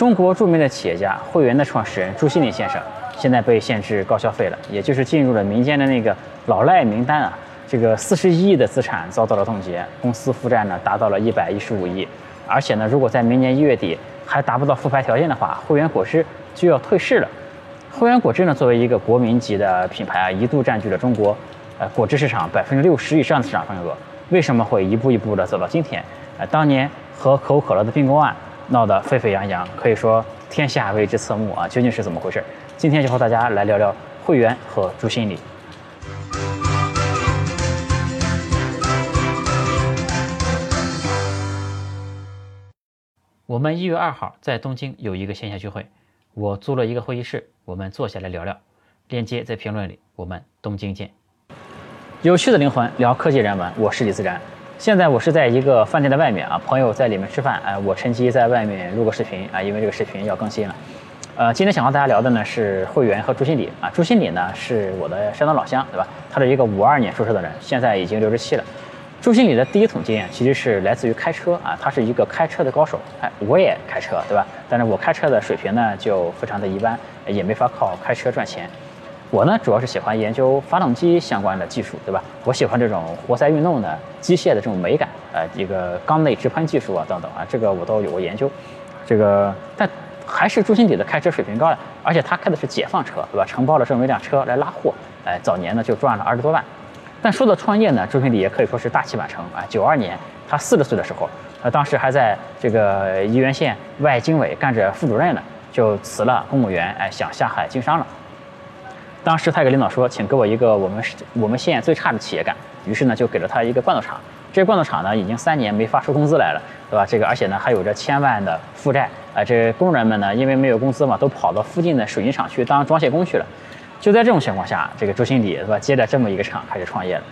中国著名的企业家汇源的创始人朱新礼先生，现在被限制高消费了，也就是进入了民间的那个老赖名单啊。这个四十一亿的资产遭到了冻结，公司负债呢达到了一百一十五亿，而且呢，如果在明年一月底还达不到复牌条件的话，汇源果汁就要退市了。汇源果汁呢，作为一个国民级的品牌啊，一度占据了中国呃果汁市场百分之六十以上的市场份额。为什么会一步一步的走到今天？呃，当年和可口可乐的并购案闹得沸沸扬扬，可以说天下为之侧目啊，究竟是怎么回事？今天就和大家来聊聊会员和朱新礼。我们一月二号在东京有一个线下聚会，我租了一个会议室，我们坐下来聊聊。链接在评论里，我们东京见。有趣的灵魂聊科技人文，我是李自然。现在我是在一个饭店的外面啊，朋友在里面吃饭，哎，我趁机在外面录个视频啊，因为这个视频要更新了。呃，今天想和大家聊的呢是会员和朱新礼啊。朱新礼呢是我的山东老乡，对吧？他是一个五二年出生的人，现在已经六十七了。朱经理的第一桶经验其实是来自于开车啊，他是一个开车的高手。哎，我也开车，对吧？但是我开车的水平呢就非常的一般，也没法靠开车赚钱。我呢主要是喜欢研究发动机相关的技术，对吧？我喜欢这种活塞运动的机械的这种美感，呃，一个缸内直喷技术啊等等啊，这个我都有过研究。这个但还是朱经理的开车水平高了，而且他开的是解放车，对吧？承包了这么一辆车来拉货，哎，早年呢就赚了二十多万。但说到创业呢，周经理也可以说是大器晚成啊。九二年，他四十岁的时候，呃当时还在这个沂源县外经委干着副主任呢，就辞了公务员，哎，想下海经商了。当时他给领导说，请给我一个我们我们县最差的企业干。于是呢，就给了他一个罐头厂。这个罐头厂呢，已经三年没发出工资来了，对吧？这个而且呢，还有着千万的负债。啊，这工人们呢，因为没有工资嘛，都跑到附近的水泥厂去当装卸工去了。就在这种情况下，这个周新礼是吧，接着这么一个厂开始创业了。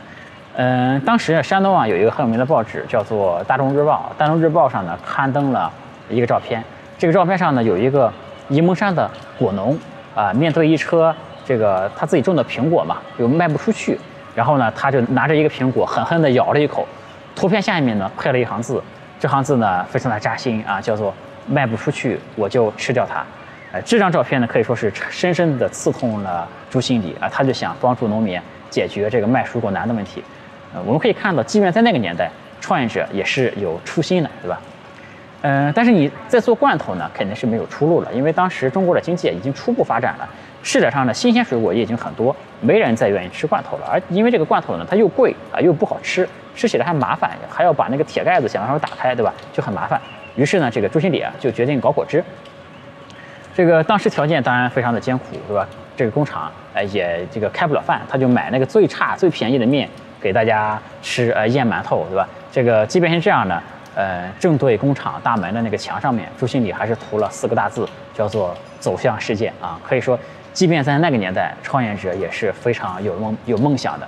嗯，当时山东啊有一个很有名的报纸叫做《大众日报》，《大众日报》上呢刊登了一个照片，这个照片上呢有一个沂蒙山的果农啊，面对一车这个他自己种的苹果嘛，又卖不出去，然后呢他就拿着一个苹果狠狠地咬了一口，图片下面呢配了一行字，这行字呢非常的扎心啊，叫做卖不出去我就吃掉它。呃，这张照片呢，可以说是深深地刺痛了朱心理啊，他就想帮助农民解决这个卖水果难的问题。呃，我们可以看到，即便在那个年代，创业者也是有初心的，对吧？嗯，但是你在做罐头呢，肯定是没有出路了，因为当时中国的经济已经初步发展了，市场上的新鲜水果也已经很多，没人再愿意吃罐头了。而因为这个罐头呢，它又贵啊，又不好吃，吃起来还麻烦，还要把那个铁盖子想办法打开，对吧？就很麻烦。于是呢，这个朱新礼啊，就决定搞果汁。这个当时条件当然非常的艰苦，对吧？这个工厂呃也这个开不了饭，他就买那个最差最便宜的面给大家吃，呃腌馒头，对吧？这个即便是这样呢，呃正对工厂大门的那个墙上面，朱新礼还是涂了四个大字，叫做“走向世界”啊。可以说，即便在那个年代，创业者也是非常有梦有梦想的。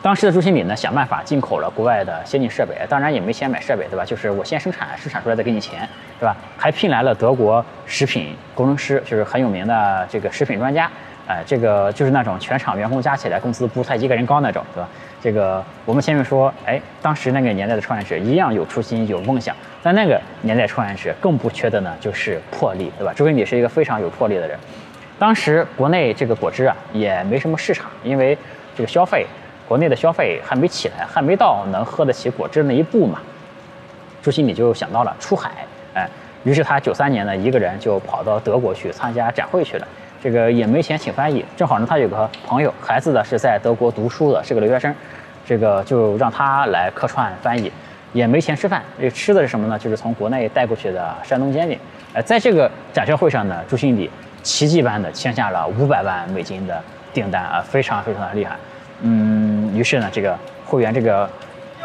当时的朱新礼呢，想办法进口了国外的先进设备，当然也没钱买设备，对吧？就是我先生产，生产出来再给你钱，对吧？还聘来了德国食品工程师，就是很有名的这个食品专家，哎，这个就是那种全厂员工加起来工资不太一个人高那种，对吧？这个我们前面说，哎，当时那个年代的创业者一样有初心有梦想，但那个年代创业者更不缺的呢就是魄力，对吧？朱新礼是一个非常有魄力的人。当时国内这个果汁啊也没什么市场，因为这个消费。国内的消费还没起来，还没到能喝得起果汁那一步嘛。朱新礼就想到了出海，哎，于是他九三年呢，一个人就跑到德国去参加展会去了。这个也没钱请翻译，正好呢，他有个朋友，孩子呢是在德国读书的，是个留学生，这个就让他来客串翻译。也没钱吃饭，这吃的是什么呢？就是从国内带过去的山东煎饼。呃，在这个展销会上呢，朱新礼奇迹般的签下了五百万美金的订单啊，非常非常的厉害。嗯，于是呢，这个汇源这个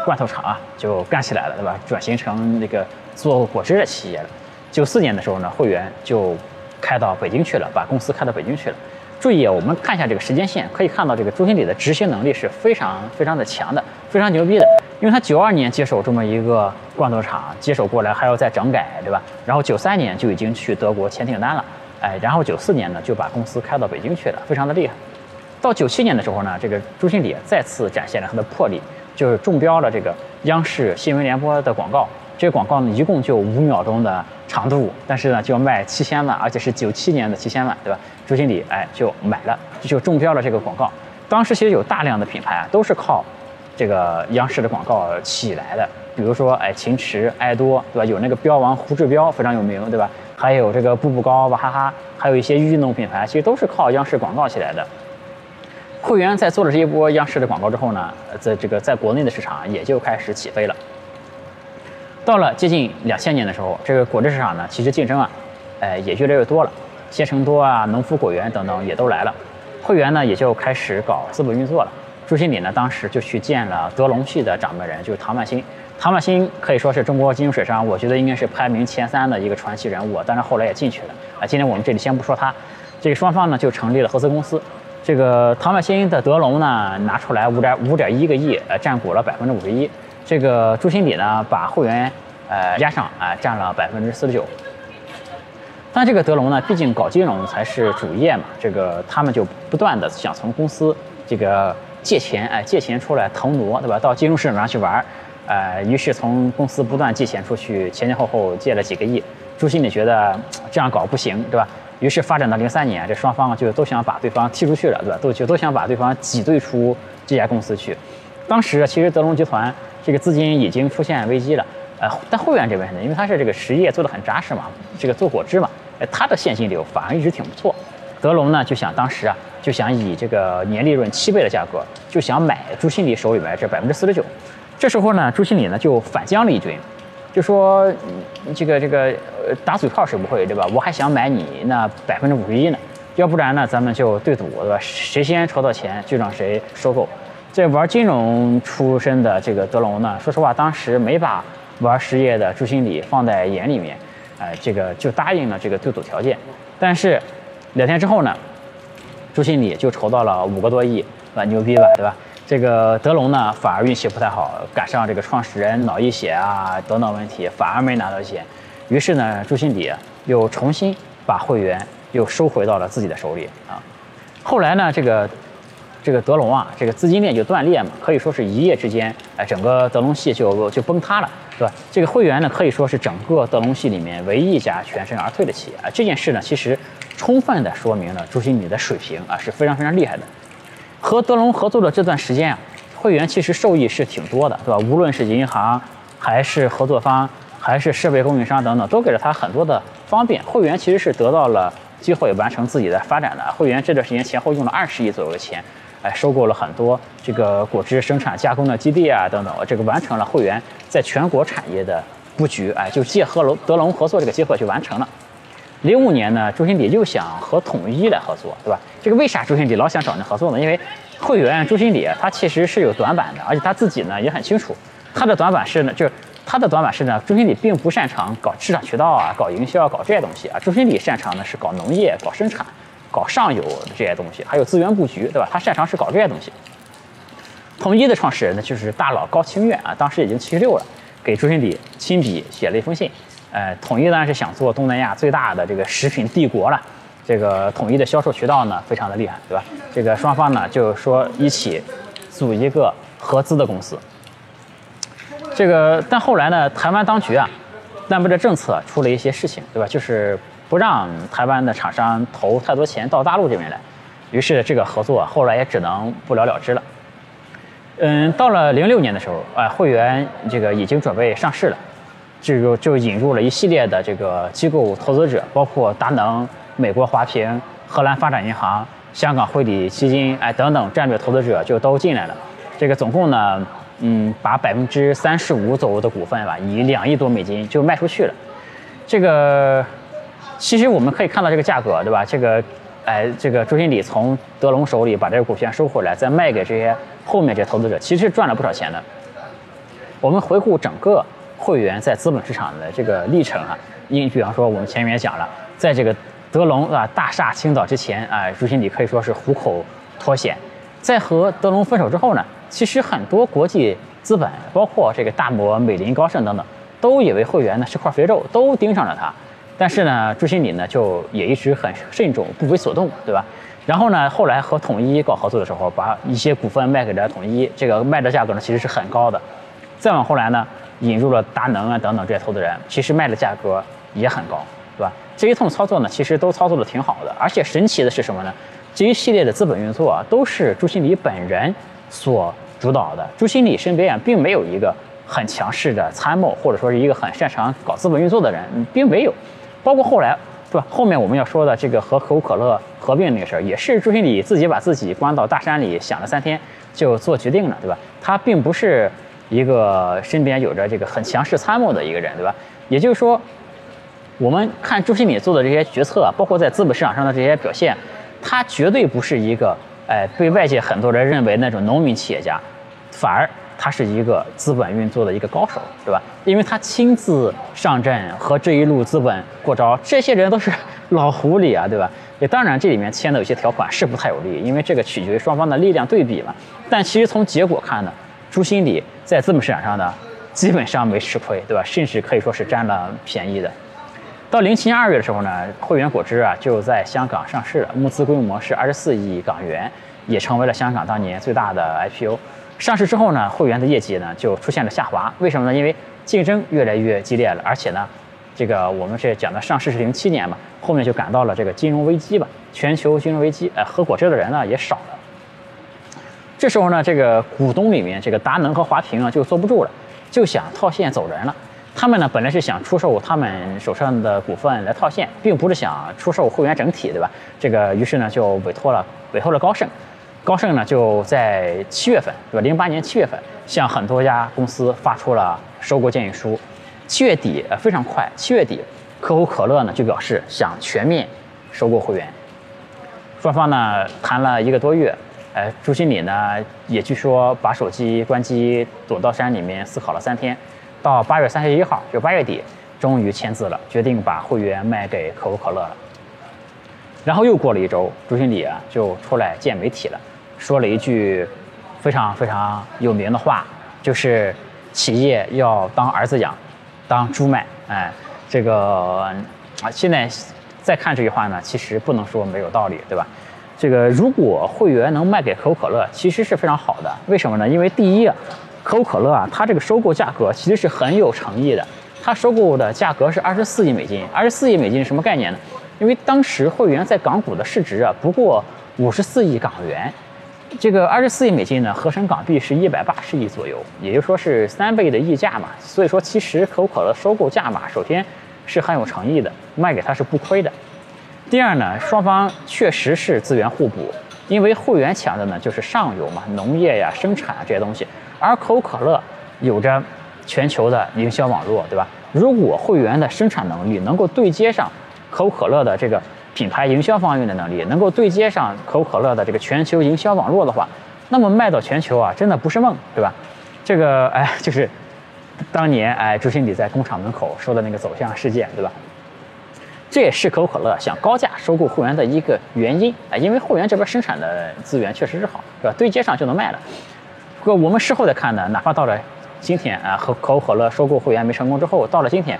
罐头厂啊就干起来了，对吧？转型成那个做果汁的企业了。九四年的时候呢，汇源就开到北京去了，把公司开到北京去了。注意，我们看一下这个时间线，可以看到这个朱经理的执行能力是非常非常的强的，非常牛逼的。因为他九二年接手这么一个罐头厂，接手过来还要再整改，对吧？然后九三年就已经去德国签订单了，哎，然后九四年呢就把公司开到北京去了，非常的厉害。到九七年的时候呢，这个朱新礼再次展现了他的魄力，就是中标了这个央视新闻联播的广告，这个广告呢一共就五秒钟的长度，但是呢就要卖七千万，而且是九七年的七千万，对吧？朱经理哎就买了，就中标了这个广告。当时其实有大量的品牌啊都是靠这个央视的广告起来的，比如说哎秦驰、爱多，对吧？有那个标王胡志标非常有名，对吧？还有这个步步高、娃哈哈，还有一些运动品牌，其实都是靠央视广告起来的。会员在做了这一波央视的广告之后呢，在这个在国内的市场也就开始起飞了。到了接近两千年的时候，这个果汁市场呢，其实竞争啊，哎也越来越多了，鲜橙多啊、农夫果园等等也都来了，会员呢也就开始搞资本运作了。朱新礼呢当时就去见了德隆系的掌门人，就是唐曼新。唐曼新可以说是中国金融史上，我觉得应该是排名前三的一个传奇人物，当然后来也进去了啊。今天我们这里先不说他，这个双方呢就成立了合资公司。这个唐曼新的德隆呢拿出来五点五点一个亿，呃，占股了百分之五十一。这个朱新礼呢把会员呃压上啊，占了百分之四十九。但这个德隆呢，毕竟搞金融才是主业嘛，这个他们就不断的想从公司这个借钱，哎，借钱出来腾挪，对吧？到金融市场上去玩，呃，于是从公司不断借钱出去，前前后后借了几个亿。朱新礼觉得这样搞不行，对吧？于是发展到零三年，这双方就都想把对方踢出去了，对吧？都就都想把对方挤兑出这家公司去。当时其实德隆集团这个资金已经出现危机了，呃，但会员这边呢，因为他是这个实业做的很扎实嘛，这个做果汁嘛，呃，他的现金流反而一直挺不错。德隆呢就想当时啊，就想以这个年利润七倍的价格，就想买朱新礼手里边这百分之四十九。这时候呢，朱新礼呢就反将了一军。就说这个这个打嘴炮是不会对吧？我还想买你那百分之五十一呢，要不然呢咱们就对赌对吧？谁先筹到钱就让谁收购。这玩金融出身的这个德隆呢，说实话当时没把玩实业的朱新礼放在眼里面，呃，这个就答应了这个对赌条件。但是两天之后呢，朱新礼就筹到了五个多亿，啊牛逼吧对吧？这个德隆呢，反而运气不太好，赶上这个创始人脑溢血啊等等问题，反而没拿到钱。于是呢，朱新礼又重新把会员又收回到了自己的手里啊。后来呢，这个这个德隆啊，这个资金链就断裂嘛，可以说是一夜之间，哎，整个德隆系就就崩塌了，对吧？这个会员呢，可以说是整个德隆系里面唯一一家全身而退的企业啊。这件事呢，其实充分的说明了朱新宇的水平啊是非常非常厉害的。和德隆合作的这段时间啊，会员其实受益是挺多的，对吧？无论是银行，还是合作方，还是设备供应商等等，都给了他很多的方便。会员其实是得到了机会完成自己的发展的。会员这段时间前后用了二十亿左右的钱，哎，收购了很多这个果汁生产加工的基地啊等等，这个完成了会员在全国产业的布局，哎，就借和龙德龙合作这个机会就完成了。零五年呢，朱新礼又想和统一来合作，对吧？这个为啥朱新礼老想找人合作呢？因为会员朱新礼他其实是有短板的，而且他自己呢也很清楚，他的短板是呢，就是他的短板是呢，朱新礼并不擅长搞市场渠道啊，搞营销，搞这些东西啊。朱新礼擅长的是搞农业、搞生产、搞上游这些东西，还有资源布局，对吧？他擅长是搞这些东西。统一的创始人呢，就是大佬高清苑啊，当时已经七十六了，给朱新礼亲笔写了一封信。呃，统一当然是想做东南亚最大的这个食品帝国了。这个统一的销售渠道呢，非常的厉害，对吧？这个双方呢，就说一起组一个合资的公司。这个，但后来呢，台湾当局啊，颁布的政策出了一些事情，对吧？就是不让台湾的厂商投太多钱到大陆这边来，于是这个合作后来也只能不了了之了。嗯，到了零六年的时候，啊，会员这个已经准备上市了。这个就引入了一系列的这个机构投资者，包括达能、美国华平、荷兰发展银行、香港汇理基金，哎等等战略投资者就都进来了。这个总共呢，嗯，把百分之三十五左右的股份吧，以两亿多美金就卖出去了。这个其实我们可以看到这个价格，对吧？这个，哎，这个朱经理从德隆手里把这个股权收回来，再卖给这些后面这些投资者，其实赚了不少钱的。我们回顾整个。会员在资本市场的这个历程啊，你比方说我们前面也讲了，在这个德隆啊大厦倾倒之前啊，朱新礼可以说是虎口脱险。在和德隆分手之后呢，其实很多国际资本，包括这个大摩、美林、高盛等等，都以为会员呢是块肥肉，都盯上了他。但是呢，朱新礼呢就也一直很慎重，不为所动，对吧？然后呢，后来和统一搞合作的时候，把一些股份卖给了统一，这个卖的价格呢其实是很高的。再往后来呢。引入了达能啊等等这些投资人，其实卖的价格也很高，对吧？这一通操作呢，其实都操作的挺好的。而且神奇的是什么呢？这一系列的资本运作啊，都是朱新礼本人所主导的。朱新礼身边啊，并没有一个很强势的参谋，或者说是一个很擅长搞资本运作的人，并没有。包括后来，对吧？后面我们要说的这个和可口可乐合并那个事儿，也是朱新礼自己把自己关到大山里想了三天就做决定了，对吧？他并不是一个身边有着这个很强势参谋的一个人，对吧？也就是说，我们看朱新礼做的这些决策，包括在资本市场上的这些表现。他绝对不是一个，哎，被外界很多人认为那种农民企业家，反而他是一个资本运作的一个高手，对吧？因为他亲自上阵和这一路资本过招，这些人都是老狐狸啊，对吧？也当然这里面签的有些条款是不太有利，因为这个取决于双方的力量对比嘛。但其实从结果看呢，朱新礼在资本市场上呢，基本上没吃亏，对吧？甚至可以说是占了便宜的。到零七年二月的时候呢，汇源果汁啊就在香港上市了，募资规模是二十四亿港元，也成为了香港当年最大的 IPO。上市之后呢，汇源的业绩呢就出现了下滑，为什么呢？因为竞争越来越激烈了，而且呢，这个我们这讲的上市是零七年嘛，后面就赶到了这个金融危机吧，全球金融危机，呃，喝果汁的人呢也少了。这时候呢，这个股东里面这个达能和华平啊就坐不住了，就想套现走人了。他们呢，本来是想出售他们手上的股份来套现，并不是想出售会员整体，对吧？这个于是呢，就委托了委托了高盛，高盛呢就在七月份，对吧？零八年七月份，向很多家公司发出了收购建议书。七月底，呃，非常快，七月底，可口可乐呢就表示想全面收购会员。双方呢谈了一个多月，呃，朱经理呢也据说把手机关机，躲到山里面思考了三天。到八月三十一号，就八月底，终于签字了，决定把会员卖给可口可乐了。然后又过了一周，朱经理啊就出来见媒体了，说了一句非常非常有名的话，就是企业要当儿子养，当猪卖。哎，这个啊，现在再看这句话呢，其实不能说没有道理，对吧？这个如果会员能卖给可口可乐，其实是非常好的。为什么呢？因为第一。可口可乐啊，它这个收购价格其实是很有诚意的。它收购的价格是二十四亿美金，二十四亿美金是什么概念呢？因为当时会员在港股的市值啊不过五十四亿港元，这个二十四亿美金呢合成港币是一百八十亿左右，也就说是三倍的溢价嘛。所以说，其实可口可乐收购价码首先是很有诚意的，卖给他是不亏的。第二呢，双方确实是资源互补，因为会员强的呢就是上游嘛，农业呀、生产啊这些东西。而可口可乐有着全球的营销网络，对吧？如果会员的生产能力能够对接上可口可乐的这个品牌营销方面的能力，能够对接上可口可乐的这个全球营销网络的话，那么卖到全球啊，真的不是梦，对吧？这个 哎，就是当年哎，朱新礼在工厂门口说的那个走向事件，对吧？这也是可口可乐想高价收购会员的一个原因啊，因为会员这边生产的资源确实是好，对吧？对接上就能卖了。不过我们事后再看呢，哪怕到了今天啊，和可口可乐收购会员没成功之后，到了今天，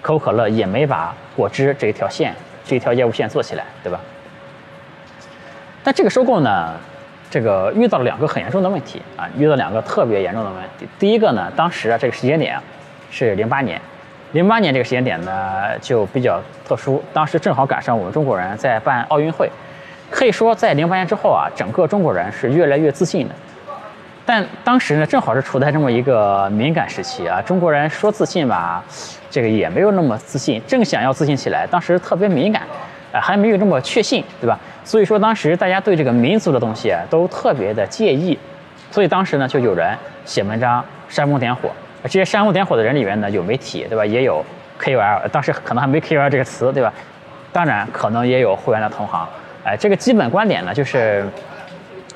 可口可乐也没把果汁这一条线、这一条业务线做起来，对吧？但这个收购呢，这个遇到了两个很严重的问题啊，遇到两个特别严重的问题。第一个呢，当时啊这个时间点是零八年，零八年这个时间点呢就比较特殊，当时正好赶上我们中国人在办奥运会，可以说在零八年之后啊，整个中国人是越来越自信的。但当时呢，正好是处在这么一个敏感时期啊，中国人说自信吧，这个也没有那么自信，正想要自信起来，当时特别敏感，啊，还没有这么确信，对吧？所以说当时大家对这个民族的东西啊，都特别的介意，所以当时呢，就有人写文章煽风点火，这些煽风点火的人里面呢，有媒体，对吧？也有 KOL，当时可能还没 KOL 这个词，对吧？当然可能也有会员的同行，哎，这个基本观点呢，就是。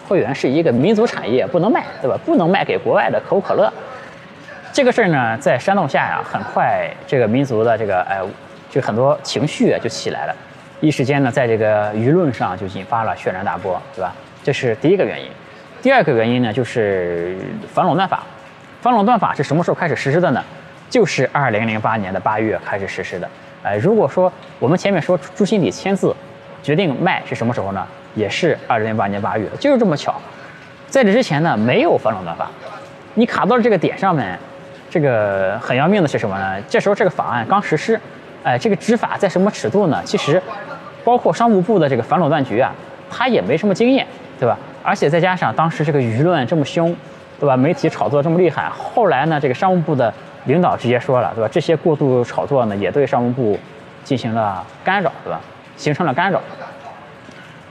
会员是一个民族产业，不能卖，对吧？不能卖给国外的可口可乐。这个事儿呢，在煽动下呀，很快这个民族的这个哎，就很多情绪就起来了，一时间呢，在这个舆论上就引发了轩然大波，对吧？这是第一个原因。第二个原因呢，就是反垄断法。反垄断法是什么时候开始实施的呢？就是二零零八年的八月开始实施的。哎，如果说我们前面说朱新礼签字决定卖是什么时候呢？也是二零零八年八月，就是这么巧。在这之前呢，没有反垄断法。你卡到了这个点上面，这个很要命的是什么呢？这时候这个法案刚实施，哎，这个执法在什么尺度呢？其实，包括商务部的这个反垄断局啊，他也没什么经验，对吧？而且再加上当时这个舆论这么凶，对吧？媒体炒作这么厉害，后来呢，这个商务部的领导直接说了，对吧？这些过度炒作呢，也对商务部进行了干扰，对吧？形成了干扰。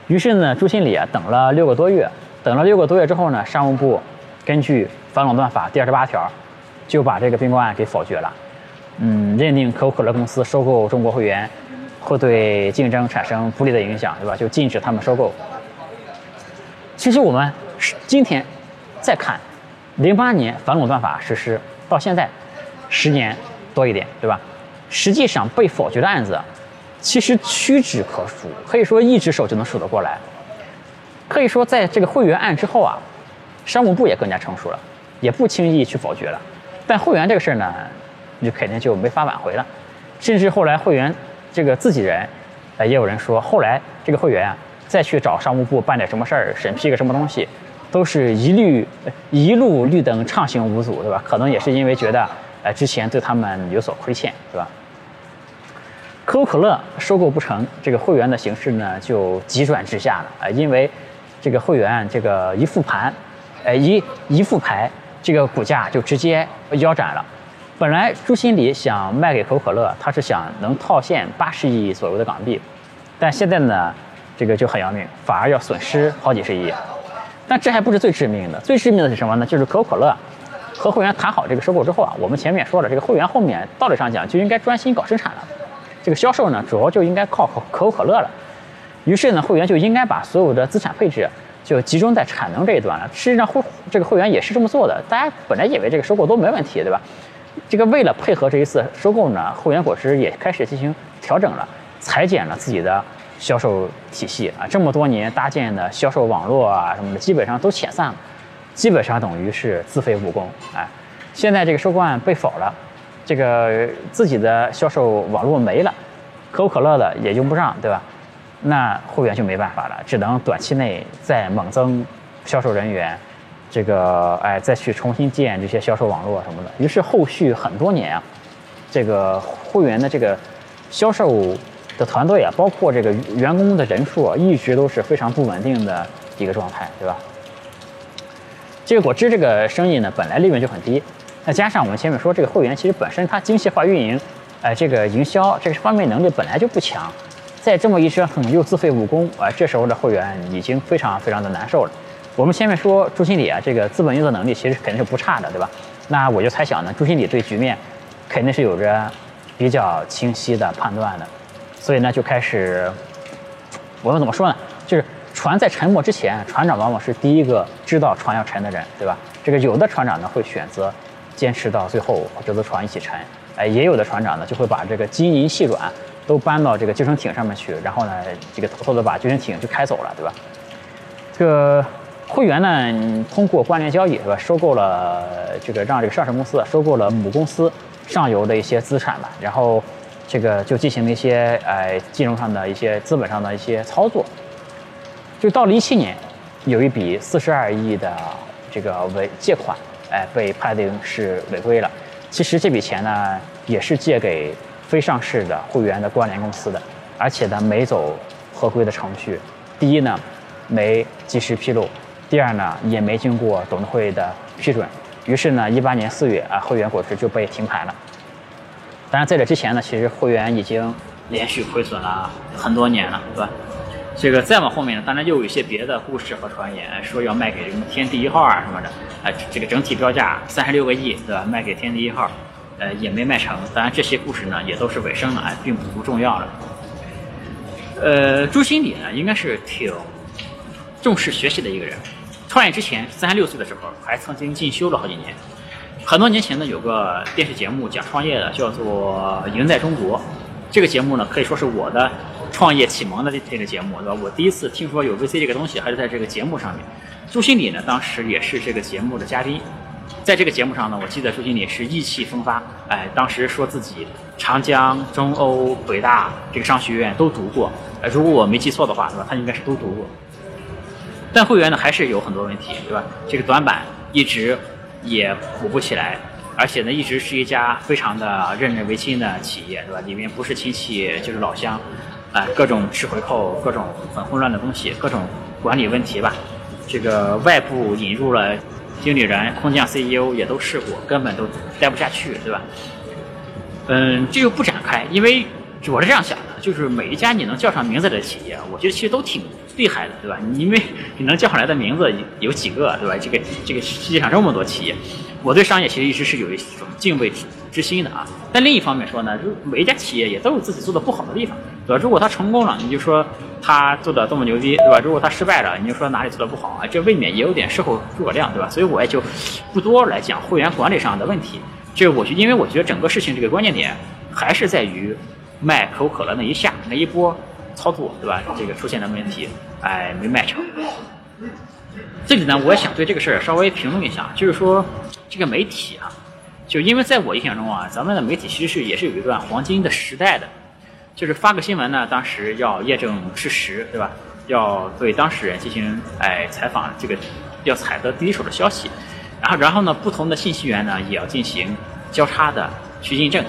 于是呢，朱新礼啊，等了六个多月，等了六个多月之后呢，商务部根据反垄断法第二十八条，就把这个并购案给否决了。嗯，认定可口可乐公司收购中国会员会对竞争产生不利的影响，对吧？就禁止他们收购。其实我们今天再看，零八年反垄断法实施到现在十年多一点，对吧？实际上被否决的案子。其实屈指可数，可以说一只手就能数得过来。可以说，在这个会员案之后啊，商务部也更加成熟了，也不轻易去否决了。但会员这个事儿呢，就肯定就没法挽回了。甚至后来会员这个自己人，呃，也有人说，后来这个会员啊，再去找商务部办点什么事儿，审批个什么东西，都是一律一路绿灯畅行无阻，对吧？可能也是因为觉得，呃，之前对他们有所亏欠，对吧？可口可乐收购不成，这个会员的形势呢就急转直下了啊！因为这个会员这个一复盘，呃一一复牌，这个股价就直接腰斩了。本来朱新礼想卖给可口可乐，他是想能套现八十亿左右的港币，但现在呢，这个就很要命，反而要损失好几十亿。但这还不是最致命的，最致命的是什么呢？就是可口可乐和会员谈好这个收购之后啊，我们前面说了，这个会员后面道理上讲就应该专心搞生产了。这个销售呢，主要就应该靠可口可乐了。于是呢，会员就应该把所有的资产配置就集中在产能这一端了。实际上，会这个会员也是这么做的。大家本来以为这个收购都没问题，对吧？这个为了配合这一次收购呢，会员果汁也开始进行调整了，裁减了自己的销售体系啊。这么多年搭建的销售网络啊什么的，基本上都遣散了，基本上等于是自废武功。哎，现在这个收购案被否了。这个自己的销售网络没了，可口可乐的也用不上，对吧？那会员就没办法了，只能短期内再猛增销售人员，这个哎再去重新建这些销售网络什么的。于是后续很多年啊，这个会员的这个销售的团队啊，包括这个员工的人数啊，一直都是非常不稳定的一个状态，对吧？这个果汁这个生意呢，本来利润就很低。再加上我们前面说，这个会员其实本身它精细化运营，呃，这个营销这个方面能力本来就不强，再这么一折腾又自废武功，啊，这时候的会员已经非常非常的难受了。我们前面说朱经理啊，这个资本运作能力其实肯定是不差的，对吧？那我就猜想呢，朱经理对局面肯定是有着比较清晰的判断的，所以呢就开始，我们怎么说呢？就是船在沉没之前，船长往往是第一个知道船要沉的人，对吧？这个有的船长呢会选择。坚持到最后，这艘船一起沉。哎，也有的船长呢，就会把这个金银细软都搬到这个救生艇上面去，然后呢，这个偷偷的把救生艇就开走了，对吧？这个会员呢，通过关联交易，是吧？收购了这个让这个上市公司收购了母公司上游的一些资产吧，然后这个就进行了一些哎金融上的一些资本上的一些操作。就到了一七年，有一笔四十二亿的这个违借款。哎，被判定是违规了。其实这笔钱呢，也是借给非上市的会员的关联公司的，而且呢没走合规的程序。第一呢，没及时披露；第二呢，也没经过董事会的批准。于是呢，一八年四月啊，会员果汁就被停牌了。当然，在这之前呢，其实会员已经连续亏损了很多年了，对吧？这个再往后面呢，当然又有一些别的故事和传言，说要卖给什么天地一号啊什么的，啊，这个整体标价三十六个亿，对吧？卖给天地一号，呃，也没卖成。当然这些故事呢，也都是尾声了，并不重要了。呃，朱新礼呢，应该是挺重视学习的一个人。创业之前，三十六岁的时候，还曾经进修了好几年。很多年前呢，有个电视节目讲创业的，叫做《赢在中国》。这个节目呢，可以说是我的。创业启蒙的这这个节目，对吧？我第一次听说有 VC 这个东西，还是在这个节目上面。朱新礼呢，当时也是这个节目的嘉宾，在这个节目上呢，我记得朱经理是意气风发，哎，当时说自己长江、中欧、北大这个商学院都读过，呃，如果我没记错的话，对吧？他应该是都读过。但会员呢，还是有很多问题，对吧？这个短板一直也补不起来，而且呢，一直是一家非常的任人唯亲的企业，对吧？里面不是亲戚就是老乡，各种吃回扣，各种很混乱的东西，各种管理问题吧。这个外部引入了经理人、空降 CEO 也都试过，根本都待不下去，对吧？嗯，这就不展开，因为我是这样想的，就是每一家你能叫上名字的企业，我觉得其实都挺厉害的，对吧？因为你能叫上来的名字有几个，对吧？这个这个世界上这么多企业，我对商业其实一直是有一种敬畏之心的啊。但另一方面说呢，就每一家企业也都有自己做的不好的地方，对吧？如果他成功了，你就说他做的多么牛逼，对吧？如果他失败了，你就说哪里做的不好啊？这未免也有点事后诸葛亮，对吧？所以我也就不多来讲会员管理上的问题。这我就因为我觉得整个事情这个关键点还是在于卖可口可乐那一下那一波操作，对吧？这个出现的问题，哎，没卖成。这里呢，我也想对这个事儿稍微评论一下，就是说这个媒体啊，就因为在我印象中啊，咱们的媒体其实是也是有一段黄金的时代的，就是发个新闻呢，当时要验证事实，对吧？要对当事人进行哎采访，这个要采得第一手的消息。然后，然后呢，不同的信息源呢，也要进行交叉的去印证。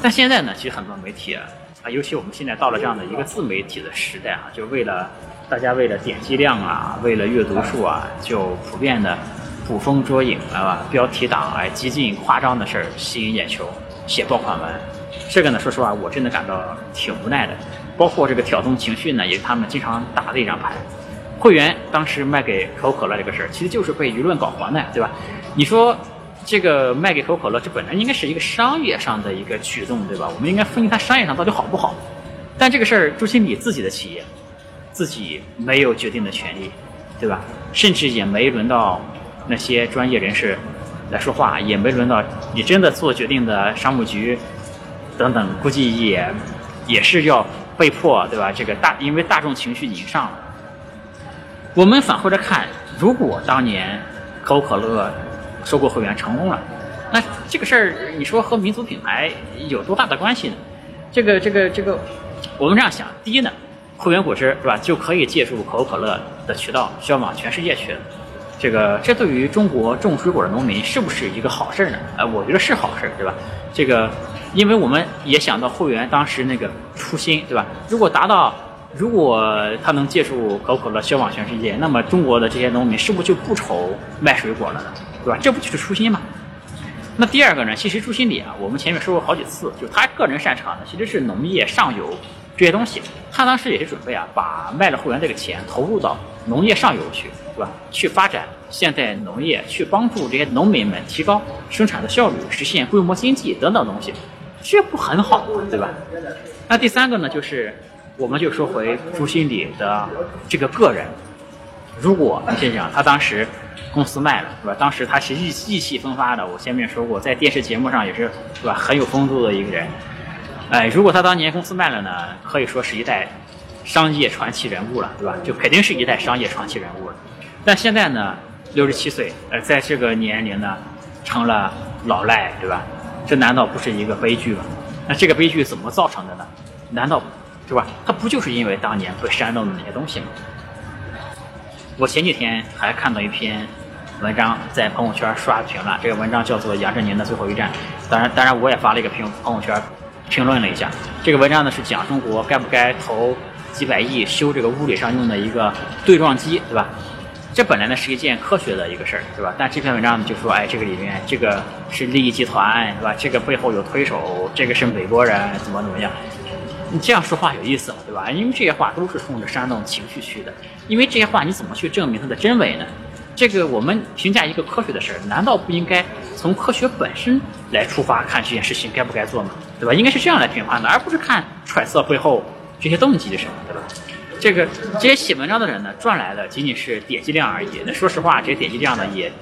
但现在呢，其实很多媒体啊，尤其我们现在到了这样的一个自媒体的时代啊，就为了大家为了点击量啊，为了阅读数啊，就普遍的捕风捉影啊，标题党哎，极尽夸张的事儿吸引眼球，写爆款文。这个呢，说实话，我真的感到挺无奈的。包括这个挑动情绪呢，也是他们经常打的一张牌。会员当时卖给可口可乐这个事儿，其实就是被舆论搞黄的，对吧？你说这个卖给可口可乐，这本来应该是一个商业上的一个举动，对吧？我们应该分析它商业上到底好不好。但这个事儿，朱经理自己的企业，自己没有决定的权利，对吧？甚至也没轮到那些专业人士来说话，也没轮到你真的做决定的商务局等等，估计也也是要被迫，对吧？这个大因为大众情绪已经上了。我们反过来看，如果当年可口可乐收购会员成功了，那这个事儿你说和民族品牌有多大的关系呢？这个这个这个，我们这样想：第一呢，会员果汁是吧，就可以借助可口可乐的渠道销往全世界去了。这个这对于中国种水果的农民是不是一个好事儿呢？哎，我觉得是好事儿，对吧？这个，因为我们也想到会员当时那个初心，对吧？如果达到。如果他能借助可口可乐销往全世界，那么中国的这些农民是不是就不愁卖水果了呢？对吧？这不就是初心吗？那第二个呢？其实朱新礼啊，我们前面说过好几次，就他个人擅长的其实是农业上游这些东西。他当时也是准备啊，把卖了会员这个钱投入到农业上游去，对吧？去发展现代农业，去帮助这些农民们提高生产的效率，实现规模经济等等东西，这不很好吗？对吧？那第三个呢，就是。我们就说回朱新礼的这个个人，如果你想想他当时公司卖了，是吧？当时他是意意气风发的，我前面说过，在电视节目上也是，是吧？很有风度的一个人。哎，如果他当年公司卖了呢，可以说是一代商业传奇人物了，对吧？就肯定是一代商业传奇人物了。但现在呢，六十七岁，呃，在这个年龄呢，成了老赖，对吧？这难道不是一个悲剧吗？那这个悲剧怎么造成的呢？难道？是吧？它不就是因为当年被煽动的那些东西吗？我前几天还看到一篇文章在朋友圈刷屏了，这个文章叫做《杨振宁的最后一战》。当然，当然我也发了一个评朋友圈评论了一下。这个文章呢是讲中国该不该投几百亿修这个物理上用的一个对撞机，对吧？这本来呢是一件科学的一个事儿，对吧？但这篇文章呢就说，哎，这个里面这个是利益集团，对吧？这个背后有推手，这个是美国人，怎么怎么样？你这样说话有意思了，对吧？因为这些话都是冲着煽动情绪去的。因为这些话你怎么去证明它的真伪呢？这个我们评价一个科学的事儿，难道不应该从科学本身来出发看这件事情该不该做吗？对吧？应该是这样来评判的，而不是看揣测背后这些动机是什么，对吧？这个这些写文章的人呢，赚来的仅仅是点击量而已。那说实话，这些点击量呢，也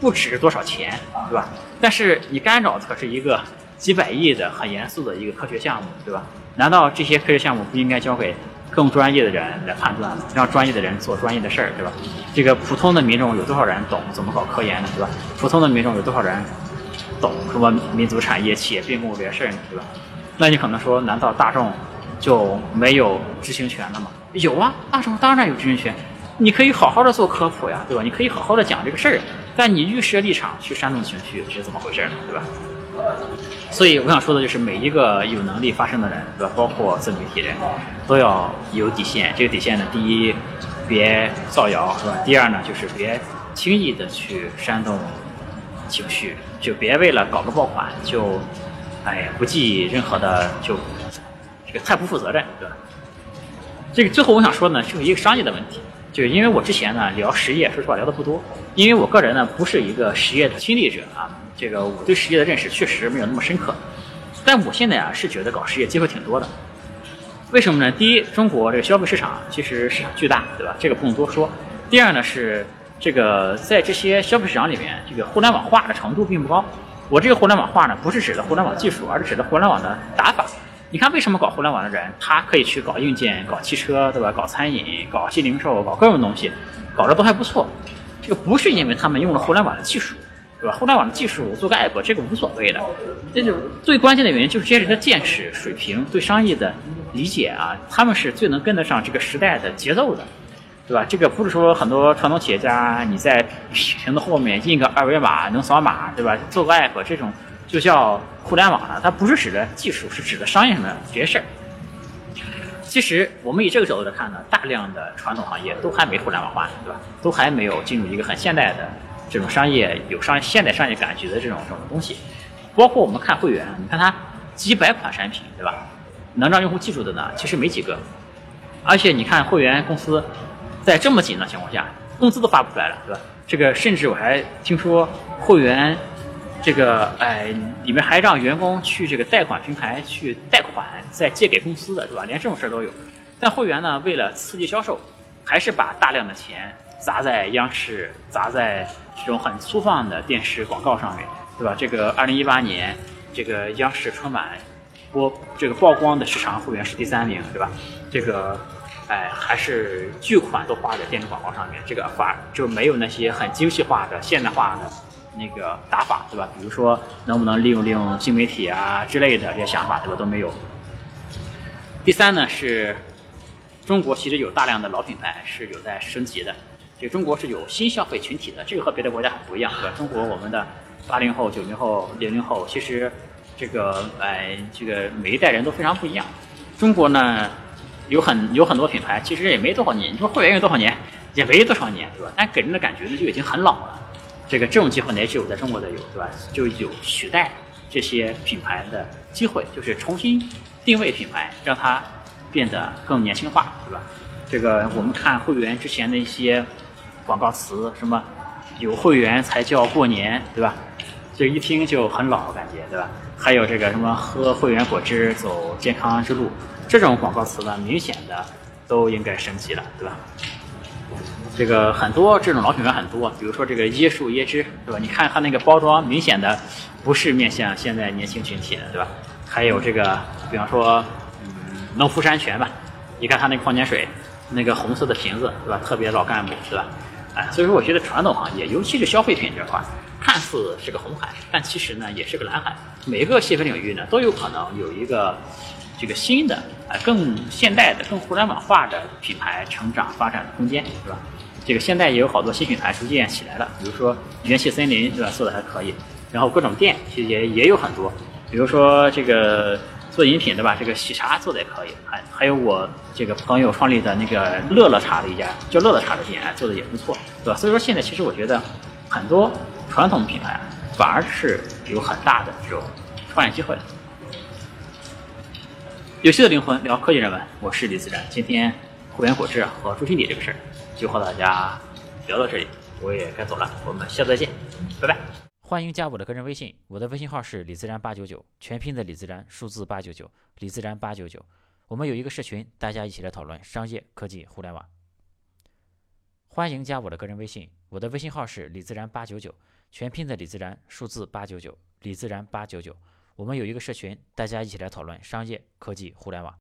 不值多少钱，对吧？但是你干扰的可是一个几百亿的很严肃的一个科学项目，对吧？难道这些科学项目不应该交给更专业的人来判断吗？让专业的人做专业的事儿，对吧？这个普通的民众有多少人懂怎么搞科研呢，对吧？普通的民众有多少人懂什么民族产业、企业并购这些事儿呢，对吧？那你可能说，难道大众就没有知情权了吗？有啊，大众当然有知情权。你可以好好的做科普呀，对吧？你可以好好的讲这个事儿，但你预设立场去煽动情绪是怎么回事呢？对吧？所以我想说的就是，每一个有能力发声的人，对吧？包括自媒体人，都要有底线。这个底线呢，第一，别造谣，是吧？第二呢，就是别轻易的去煽动情绪，就别为了搞个爆款就，哎呀，不计任何的，就这个太不负责任，对吧？这个最后我想说呢，就是一个商业的问题，就是因为我之前呢聊实业，说实话聊的不多，因为我个人呢不是一个实业的亲历者啊。这个我对实业的认识确实没有那么深刻，但我现在啊是觉得搞实业机会挺多的。为什么呢？第一，中国这个消费市场其实市场巨大，对吧？这个不用多说。第二呢是这个在这些消费市场里面，这个互联网化的程度并不高。我这个互联网化呢，不是指的互联网技术，而是指的互联网的打法。你看，为什么搞互联网的人，他可以去搞硬件、搞汽车，对吧？搞餐饮、搞新零售、搞各种东西，搞得都还不错。这个不是因为他们用了互联网的技术。对吧？互联网的技术做个 app，这个无所谓的。这就最关键的原因就是这些人的见识水平、对商业的理解啊，他们是最能跟得上这个时代的节奏的，对吧？这个不是说很多传统企业家你在屏的后面印个二维码能扫码，对吧？做个 app 这种就叫互联网了，它不是指的技术，是指的商业上的这些事儿。其实我们以这个角度来看呢，大量的传统行业都还没互联网化，对吧？都还没有进入一个很现代的。这种商业有商现代商业感觉的这种这种东西，包括我们看会员，你看它几百款产品，对吧？能让用户记住的呢，其实没几个。而且你看会员公司，在这么紧的情况下，工资都发不出来了，对吧？这个甚至我还听说会员，这个哎你们还让员工去这个贷款平台去贷款，再借给公司的，对吧？连这种事儿都有。但会员呢，为了刺激销售，还是把大量的钱。砸在央视，砸在这种很粗放的电视广告上面，对吧？这个二零一八年，这个央视春晚播这个曝光的时长会员是第三名，对吧？这个，哎，还是巨款都花在电视广告上面，这个反就没有那些很精细化的、现代化的那个打法，对吧？比如说能不能利用利用新媒体啊之类的这些想法，对吧？都没有。第三呢，是中国其实有大量的老品牌是有在升级的。这中国是有新消费群体的，这个和别的国家很不一样，对吧？中国我们的八零后、九零后、零零后，其实这个哎，这个每一代人都非常不一样。中国呢，有很有很多品牌，其实也没多少年。你说会员有多少年，也没多少年，对吧？但给人的感觉呢，就已经很老了。这个这种机会呢，只有在中国才有，对吧？就有取代这些品牌的机会，就是重新定位品牌，让它变得更年轻化，对吧？这个我们看会员之前的一些。广告词什么有会员才叫过年，对吧？这一听就很老感觉，对吧？还有这个什么喝会员果汁走健康之路，这种广告词呢，明显的都应该升级了，对吧？这个很多这种老品牌很多，比如说这个椰树椰汁，对吧？你看它那个包装，明显的不是面向现在年轻群体的，对吧？还有这个，比方说，嗯，农夫山泉吧，你看它那个矿泉水，那个红色的瓶子，对吧？特别老干部，对吧？哎，所以说我觉得传统行业，尤其是消费品这块，看似是个红海，但其实呢也是个蓝海。每个细分领域呢都有可能有一个这个新的、啊更现代的、更互联网化的品牌成长发展的空间，是吧？这个现在也有好多新品牌逐渐起来了，比如说元气森林，对吧？做的还可以。然后各种店其实也也有很多，比如说这个。做饮品对吧？这个喜茶做的也可以，还还有我这个朋友创立的那个乐乐茶的一家叫乐乐茶的店，做的也不错，对吧？所以说现在其实我觉得很多传统品牌反而是有很大的这种创业机会的。有趣的灵魂聊科技人文，我是李自然。今天会员果汁和朱新礼这个事儿就和大家聊到这里，我也该走了，我们下次再见，拜拜。欢迎加我的个人微信，我的微信号是李自然八九九，全拼的李自然，数字八九九，李自然八九九。我们有一个社群，大家一起来讨论商业、科技、互联网。欢迎加我的个人微信，我的微信号是李自然八九九，全拼的李自然，数字八九九，李自然八九九。我们有一个社群，大家一起来讨论商业、科技、互联网。